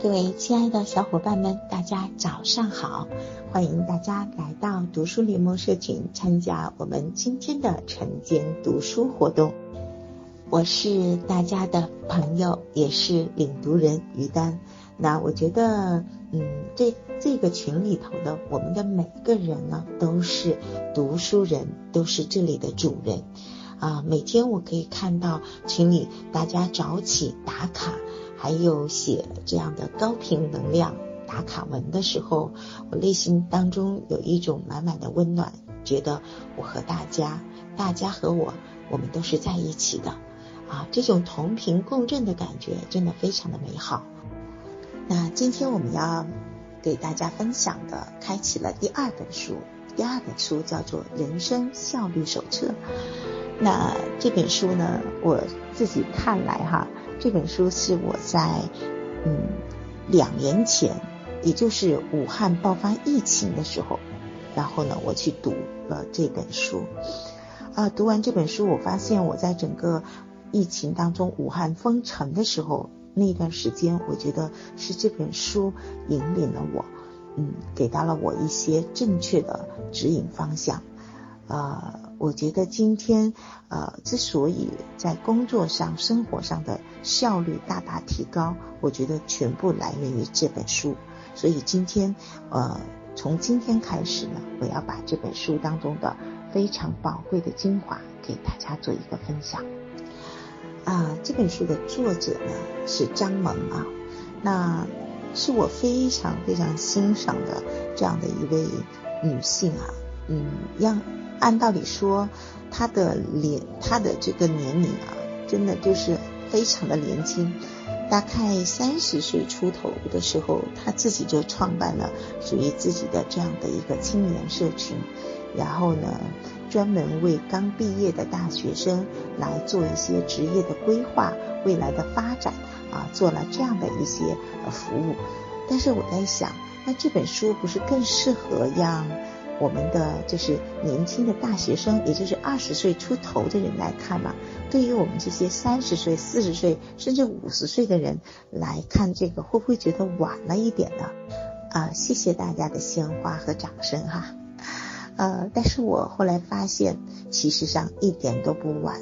各位亲爱的小伙伴们，大家早上好！欢迎大家来到读书联盟社群，参加我们今天的晨间读书活动。我是大家的朋友，也是领读人于丹。那我觉得，嗯，这这个群里头的我们的每个人呢，都是读书人，都是这里的主人。啊，每天我可以看到群里大家早起打卡。还有写这样的高频能量打卡文的时候，我内心当中有一种满满的温暖，觉得我和大家，大家和我，我们都是在一起的，啊，这种同频共振的感觉真的非常的美好。那今天我们要给大家分享的，开启了第二本书，第二本书叫做《人生效率手册》。那这本书呢，我自己看来哈。这本书是我在嗯两年前，也就是武汉爆发疫情的时候，然后呢我去读了这本书。啊，读完这本书，我发现我在整个疫情当中，武汉封城的时候那一段时间，我觉得是这本书引领了我，嗯，给到了我一些正确的指引方向。啊，我觉得今天呃，之所以在工作上、生活上的效率大大提高，我觉得全部来源于这本书。所以今天呃，从今天开始呢，我要把这本书当中的非常宝贵的精华给大家做一个分享。啊，这本书的作者呢是张萌啊，那是我非常非常欣赏的这样的一位女性啊，嗯，让。按道理说，她的年，她的这个年龄啊，真的就是非常的年轻，大概三十岁出头的时候，他自己就创办了属于自己的这样的一个青年社群，然后呢，专门为刚毕业的大学生来做一些职业的规划、未来的发展啊，做了这样的一些服务。但是我在想，那这本书不是更适合让？我们的就是年轻的大学生，也就是二十岁出头的人来看嘛。对于我们这些三十岁、四十岁甚至五十岁的人来看，这个会不会觉得晚了一点呢？啊，谢谢大家的鲜花和掌声哈。呃，但是我后来发现，其实上一点都不晚。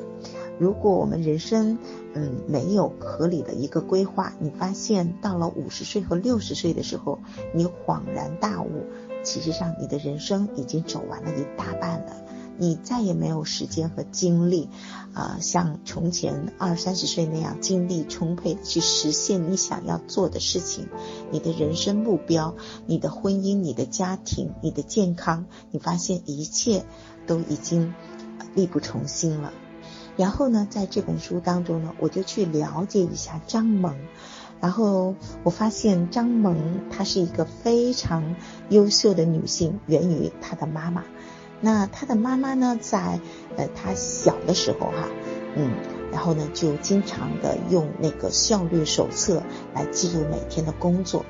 如果我们人生嗯没有合理的一个规划，你发现到了五十岁和六十岁的时候，你恍然大悟。其实上，你的人生已经走完了一大半了，你再也没有时间和精力，啊，像从前二三十岁那样精力充沛去实现你想要做的事情。你的人生目标、你的婚姻、你的家庭、你的健康，你发现一切都已经力不从心了。然后呢，在这本书当中呢，我就去了解一下张萌。然后我发现张萌她是一个非常优秀的女性，源于她的妈妈。那她的妈妈呢，在呃她小的时候哈，嗯，然后呢就经常的用那个效率手册来记录每天的工作。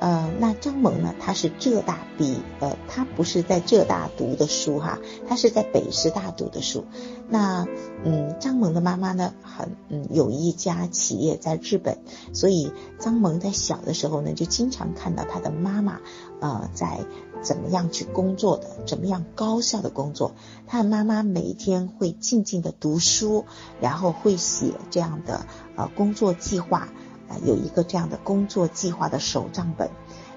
呃，那张萌呢？她是浙大毕，呃，她不是在浙大读的书哈，她是在北师大读的书。那，嗯，张萌的妈妈呢，很，嗯，有一家企业在日本，所以张萌在小的时候呢，就经常看到他的妈妈，呃，在怎么样去工作的，怎么样高效的工作。他的妈妈每天会静静的读书，然后会写这样的呃工作计划。有一个这样的工作计划的手账本，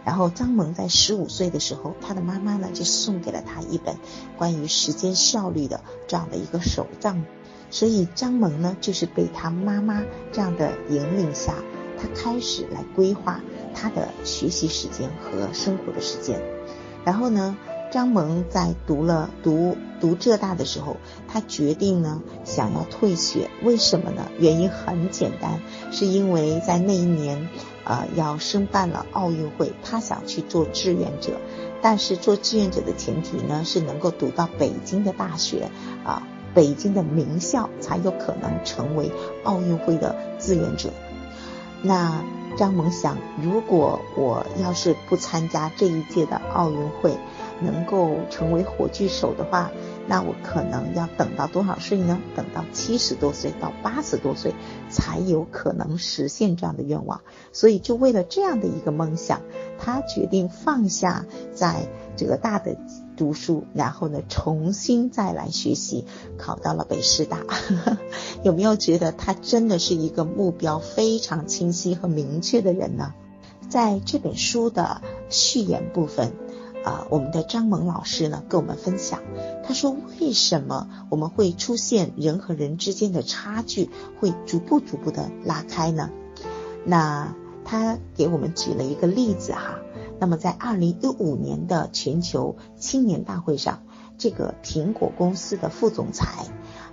然后张萌在十五岁的时候，他的妈妈呢就送给了他一本关于时间效率的这样的一个手账，所以张萌呢就是被他妈妈这样的引领下，他开始来规划他的学习时间和生活的时间，然后呢。张萌在读了读读浙大的时候，他决定呢想要退学，为什么呢？原因很简单，是因为在那一年，呃，要申办了奥运会，他想去做志愿者，但是做志愿者的前提呢是能够读到北京的大学，啊，北京的名校才有可能成为奥运会的志愿者。那张萌想，如果我要是不参加这一届的奥运会，能够成为火炬手的话，那我可能要等到多少岁呢？等到七十多岁到八十多岁才有可能实现这样的愿望。所以，就为了这样的一个梦想，他决定放下在浙大的读书，然后呢，重新再来学习，考到了北师大。有没有觉得他真的是一个目标非常清晰和明确的人呢？在这本书的序言部分。啊，我们的张萌老师呢跟我们分享，他说为什么我们会出现人和人之间的差距会逐步逐步的拉开呢？那他给我们举了一个例子哈，那么在二零一五年的全球青年大会上，这个苹果公司的副总裁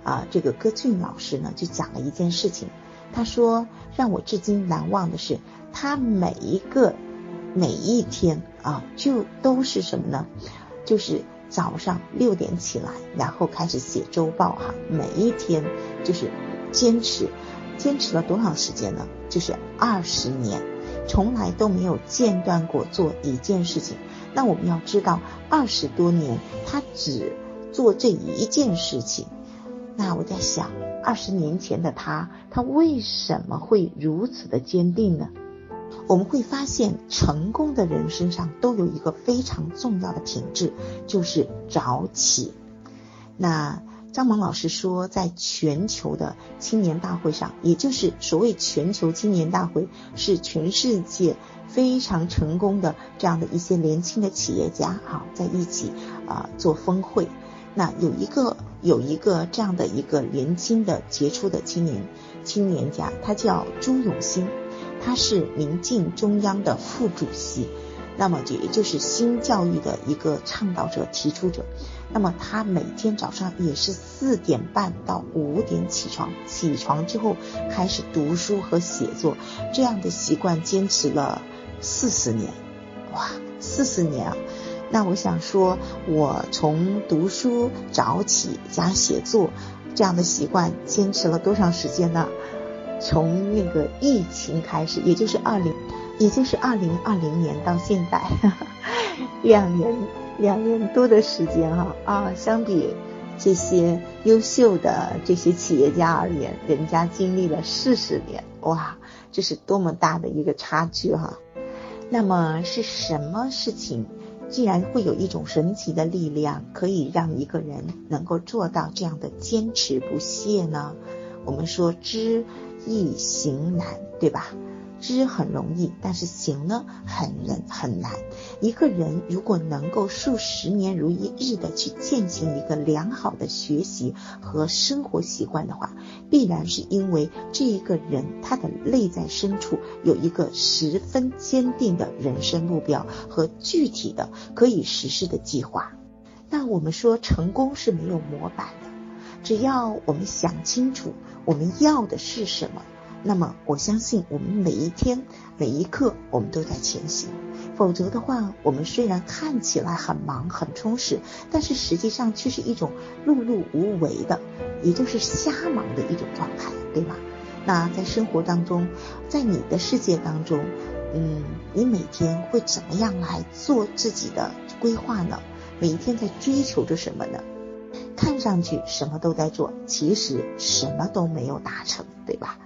啊，这个戈俊老师呢就讲了一件事情，他说让我至今难忘的是，他每一个。每一天啊，就都是什么呢？就是早上六点起来，然后开始写周报哈。每一天就是坚持，坚持了多长时间呢？就是二十年，从来都没有间断过做一件事情。那我们要知道，二十多年他只做这一件事情。那我在想，二十年前的他，他为什么会如此的坚定呢？我们会发现，成功的人身上都有一个非常重要的品质，就是早起。那张萌老师说，在全球的青年大会上，也就是所谓全球青年大会，是全世界非常成功的这样的一些年轻的企业家哈，在一起啊做峰会。那有一个有一个这样的一个年轻的杰出的青年青年家，他叫朱永新。他是民进中央的副主席，那么就也就是新教育的一个倡导者、提出者。那么他每天早上也是四点半到五点起床，起床之后开始读书和写作，这样的习惯坚持了四十年。哇，四十年啊！那我想说，我从读书早起加写作这样的习惯坚持了多长时间呢？从那个疫情开始，也就是二零，也就是二零二零年到现在，两年两年多的时间哈啊，相比这些优秀的这些企业家而言，人家经历了四十年，哇，这是多么大的一个差距哈！那么是什么事情，竟然会有一种神奇的力量，可以让一个人能够做到这样的坚持不懈呢？我们说知。易行难，对吧？知很容易，但是行呢，很难很难。一个人如果能够数十年如一日的去践行一个良好的学习和生活习惯的话，必然是因为这一个人他的内在深处有一个十分坚定的人生目标和具体的可以实施的计划。那我们说成功是没有模板的，只要我们想清楚。我们要的是什么？那么我相信，我们每一天每一刻，我们都在前行。否则的话，我们虽然看起来很忙很充实，但是实际上却是一种碌碌无为的，也就是瞎忙的一种状态，对吗？那在生活当中，在你的世界当中，嗯，你每天会怎么样来做自己的规划呢？每一天在追求着什么呢？看上去什么都在做，其实什么都没有达成，对吧？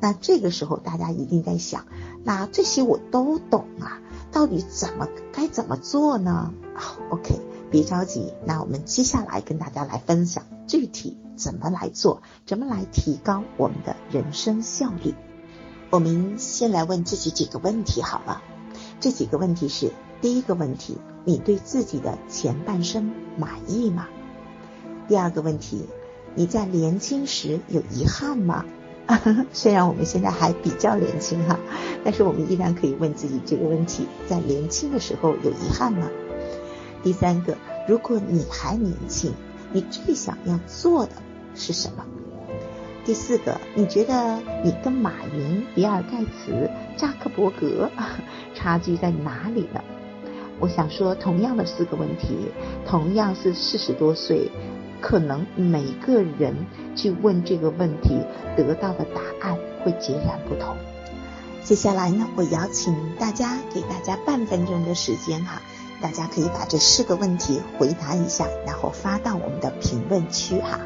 那这个时候大家一定在想，那这些我都懂啊，到底怎么该怎么做呢？好，OK，别着急，那我们接下来跟大家来分享具体怎么来做，怎么来提高我们的人生效率。我们先来问自己几个问题好了，这几个问题是：第一个问题，你对自己的前半生满意吗？第二个问题，你在年轻时有遗憾吗？虽然我们现在还比较年轻哈，但是我们依然可以问自己这个问题：在年轻的时候有遗憾吗？第三个，如果你还年轻，你最想要做的是什么？第四个，你觉得你跟马云、比尔盖茨、扎克伯格 差距在哪里呢？我想说，同样的四个问题，同样是四十多岁。可能每个人去问这个问题，得到的答案会截然不同。接下来呢，我邀请大家给大家半分钟的时间哈，大家可以把这四个问题回答一下，然后发到我们的评论区哈。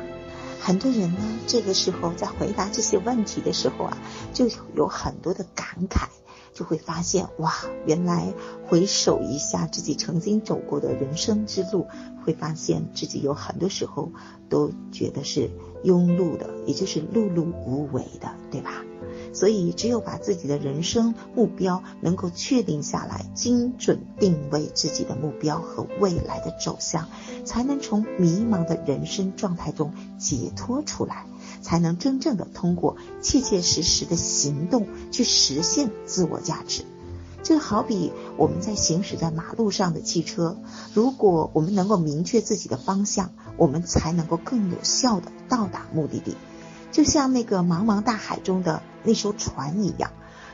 很多人呢，这个时候在回答这些问题的时候啊，就有很多的感慨，就会发现哇，原来回首一下自己曾经走过的人生之路，会发现自己有很多时候都觉得是庸碌的，也就是碌碌无为的，对吧？所以，只有把自己的人生目标能够确定下来，精准定位自己的目标和未来的走向，才能从迷茫的人生状态中解脱出来，才能真正的通过切切实实的行动去实现自我价值。就好比我们在行驶在马路上的汽车，如果我们能够明确自己的方向，我们才能够更有效的到达目的地。就像那个茫茫大海中的那艘船一样，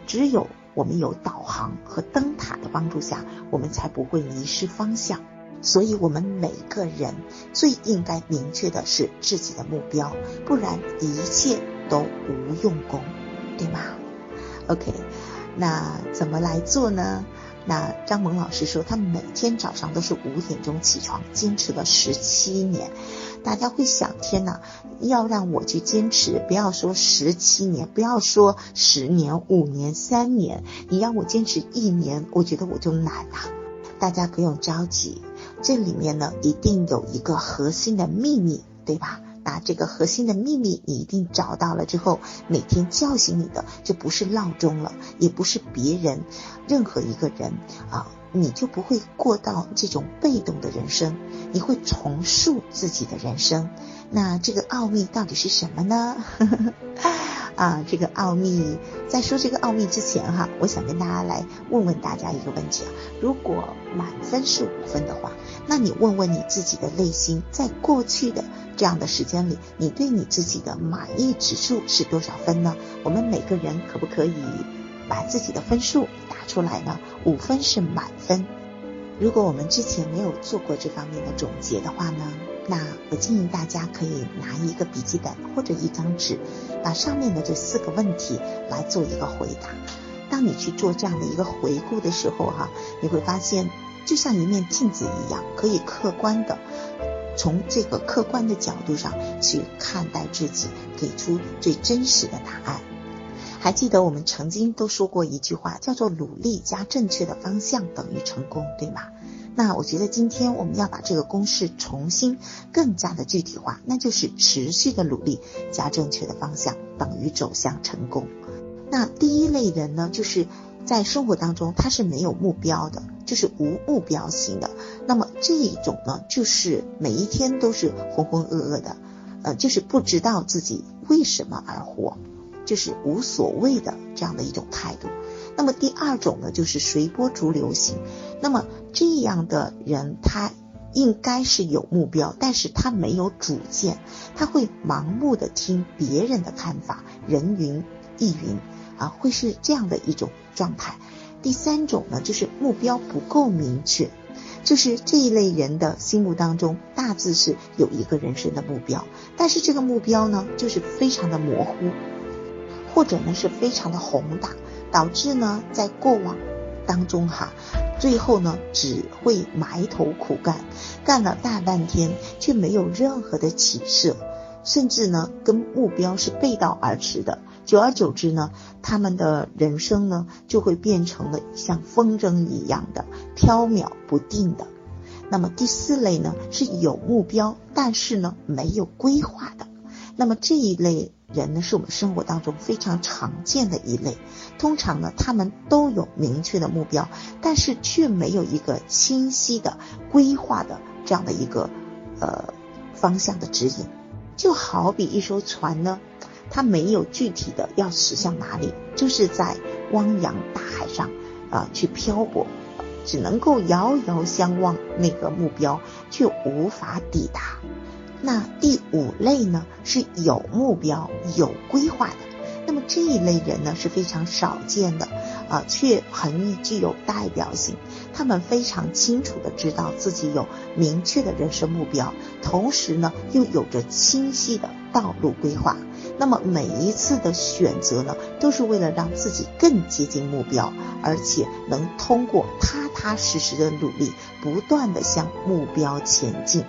只有我们有导航和灯塔的帮助下，我们才不会迷失方向。所以，我们每个人最应该明确的是自己的目标，不然一切都无用功，对吗？OK，那怎么来做呢？那张萌老师说，他每天早上都是五点钟起床，坚持了十七年。大家会想，天哪，要让我去坚持，不要说十七年，不要说十年、五年、三年，你让我坚持一年，我觉得我就难了。大家不用着急，这里面呢一定有一个核心的秘密，对吧？那这个核心的秘密你一定找到了之后，每天叫醒你的就不是闹钟了，也不是别人，任何一个人啊。你就不会过到这种被动的人生，你会重塑自己的人生。那这个奥秘到底是什么呢？啊，这个奥秘，在说这个奥秘之前哈，我想跟大家来问问大家一个问题啊：如果满分是五分的话，那你问问你自己的内心，在过去的这样的时间里，你对你自己的满意指数是多少分呢？我们每个人可不可以？把自己的分数打出来呢？五分是满分。如果我们之前没有做过这方面的总结的话呢，那我建议大家可以拿一个笔记本或者一张纸，把上面的这四个问题来做一个回答。当你去做这样的一个回顾的时候，哈，你会发现就像一面镜子一样，可以客观的从这个客观的角度上去看待自己，给出最真实的答案。还记得我们曾经都说过一句话，叫做“努力加正确的方向等于成功”，对吗？那我觉得今天我们要把这个公式重新更加的具体化，那就是持续的努力加正确的方向等于走向成功。那第一类人呢，就是在生活当中他是没有目标的，就是无目标型的。那么这一种呢，就是每一天都是浑浑噩噩的，呃，就是不知道自己为什么而活。就是无所谓的这样的一种态度。那么第二种呢，就是随波逐流型。那么这样的人，他应该是有目标，但是他没有主见，他会盲目的听别人的看法，人云亦云啊，会是这样的一种状态。第三种呢，就是目标不够明确，就是这一类人的心目当中大致是有一个人生的目标，但是这个目标呢，就是非常的模糊。或者呢是非常的宏大，导致呢在过往当中哈，最后呢只会埋头苦干，干了大半天却没有任何的起色，甚至呢跟目标是背道而驰的。久而久之呢，他们的人生呢就会变成了像风筝一样的飘渺不定的。那么第四类呢是有目标，但是呢没有规划的。那么这一类。人呢，是我们生活当中非常常见的一类。通常呢，他们都有明确的目标，但是却没有一个清晰的规划的这样的一个呃方向的指引。就好比一艘船呢，它没有具体的要驶向哪里，就是在汪洋大海上啊去漂泊，只能够遥遥相望那个目标，却无法抵达。那第五类呢是有目标、有规划的，那么这一类人呢是非常少见的啊，却很具有代表性。他们非常清楚的知道自己有明确的人生目标，同时呢又有着清晰的道路规划。那么每一次的选择呢，都是为了让自己更接近目标，而且能通过踏踏实实的努力，不断的向目标前进。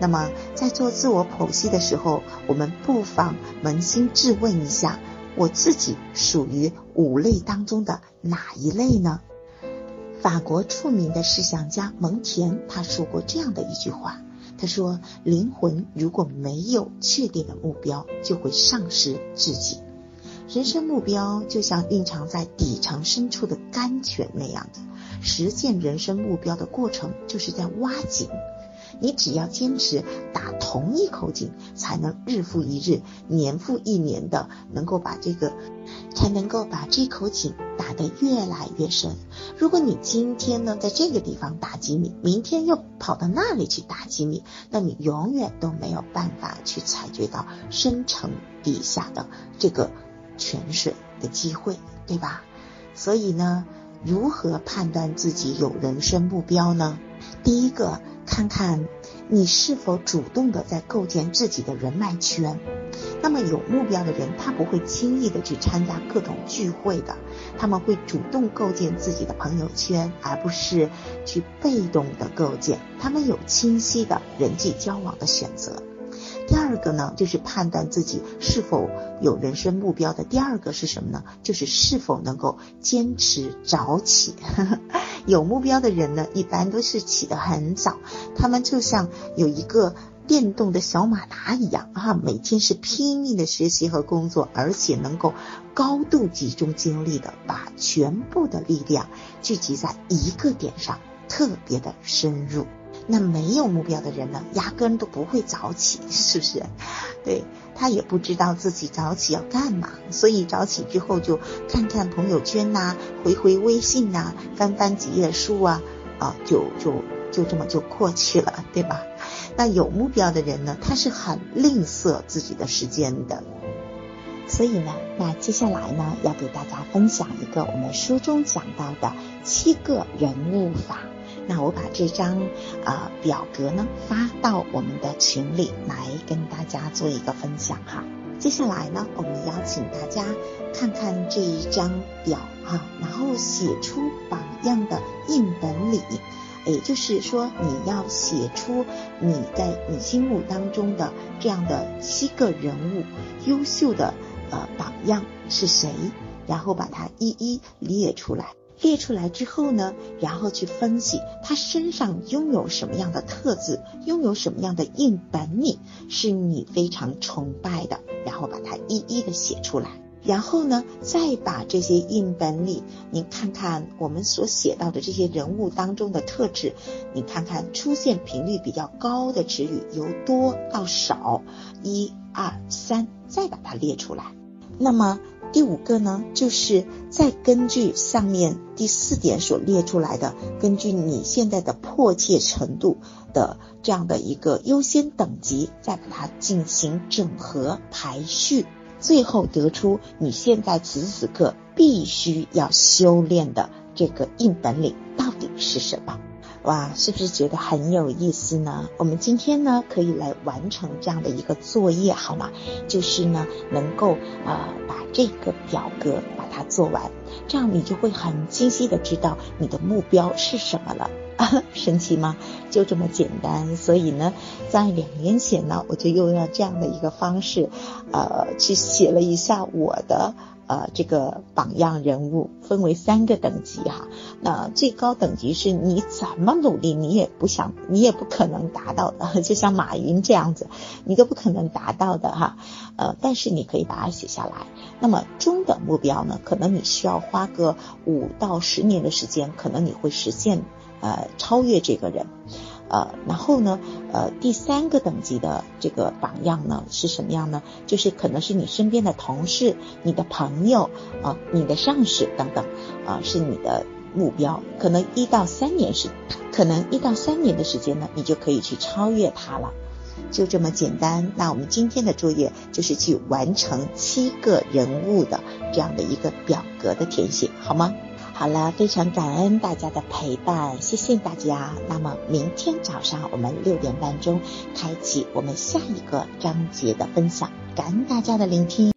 那么在做自我剖析的时候，我们不妨扪心自问一下，我自己属于五类当中的哪一类呢？法国著名的思想家蒙田他说过这样的一句话。他说：“灵魂如果没有确定的目标，就会丧失自己。人生目标就像蕴藏在底层深处的甘泉那样的，实现人生目标的过程就是在挖井。你只要坚持打同一口井，才能日复一日、年复一年的能够把这个。”才能够把这口井打得越来越深。如果你今天呢在这个地方打几米，明天又跑到那里去打几米，那你永远都没有办法去采掘到深层底下的这个泉水的机会，对吧？所以呢，如何判断自己有人生目标呢？第一个，看看你是否主动的在构建自己的人脉圈。那么有目标的人，他不会轻易的去参加各种聚会的，他们会主动构建自己的朋友圈，而不是去被动的构建。他们有清晰的人际交往的选择。第二个呢，就是判断自己是否有人生目标的。第二个是什么呢？就是是否能够坚持早起。有目标的人呢，一般都是起得很早，他们就像有一个。电动的小马达一样啊，每天是拼命的学习和工作，而且能够高度集中精力的把全部的力量聚集在一个点上，特别的深入。那没有目标的人呢，压根都不会早起，是不是？对他也不知道自己早起要干嘛，所以早起之后就看看朋友圈呐，回回微信呐，翻翻几页书啊，啊，就就就这么就过去了，对吧？那有目标的人呢，他是很吝啬自己的时间的。所以呢，那接下来呢，要给大家分享一个我们书中讲到的七个人物法。那我把这张啊表格呢发到我们的群里来跟大家做一个分享哈。接下来呢，我们邀请大家看看这一张表哈，然后写出榜样的硬本领。也就是说，你要写出你在你心目当中的这样的七个人物，优秀的呃榜样是谁，然后把它一一列出来。列出来之后呢，然后去分析他身上拥有什么样的特质，拥有什么样的硬本领，是你非常崇拜的，然后把它一一的写出来。然后呢，再把这些硬本领，你看看我们所写到的这些人物当中的特质，你看看出现频率比较高的词语由多到少，一二三，再把它列出来。那么第五个呢，就是再根据上面第四点所列出来的，根据你现在的迫切程度的这样的一个优先等级，再把它进行整合排序。最后得出你现在此时此刻必须要修炼的这个硬本领到底是什么？哇，是不是觉得很有意思呢？我们今天呢可以来完成这样的一个作业，好吗？就是呢能够呃把这个表格把它做完，这样你就会很清晰的知道你的目标是什么了。神奇吗？就这么简单。所以呢，在两年前呢，我就用了这样的一个方式，呃，去写了一下我的呃这个榜样人物，分为三个等级哈。那最高等级是你怎么努力，你也不想，你也不可能达到的，就像马云这样子，你都不可能达到的哈。呃，但是你可以把它写下来。那么中等目标呢，可能你需要花个五到十年的时间，可能你会实现。呃，超越这个人，呃，然后呢，呃，第三个等级的这个榜样呢是什么样呢？就是可能是你身边的同事、你的朋友啊、你的上司等等啊，是你的目标。可能一到三年是，可能一到三年的时间呢，你就可以去超越他了，就这么简单。那我们今天的作业就是去完成七个人物的这样的一个表格的填写，好吗？好了，非常感恩大家的陪伴，谢谢大家。那么明天早上我们六点半钟开启我们下一个章节的分享，感恩大家的聆听。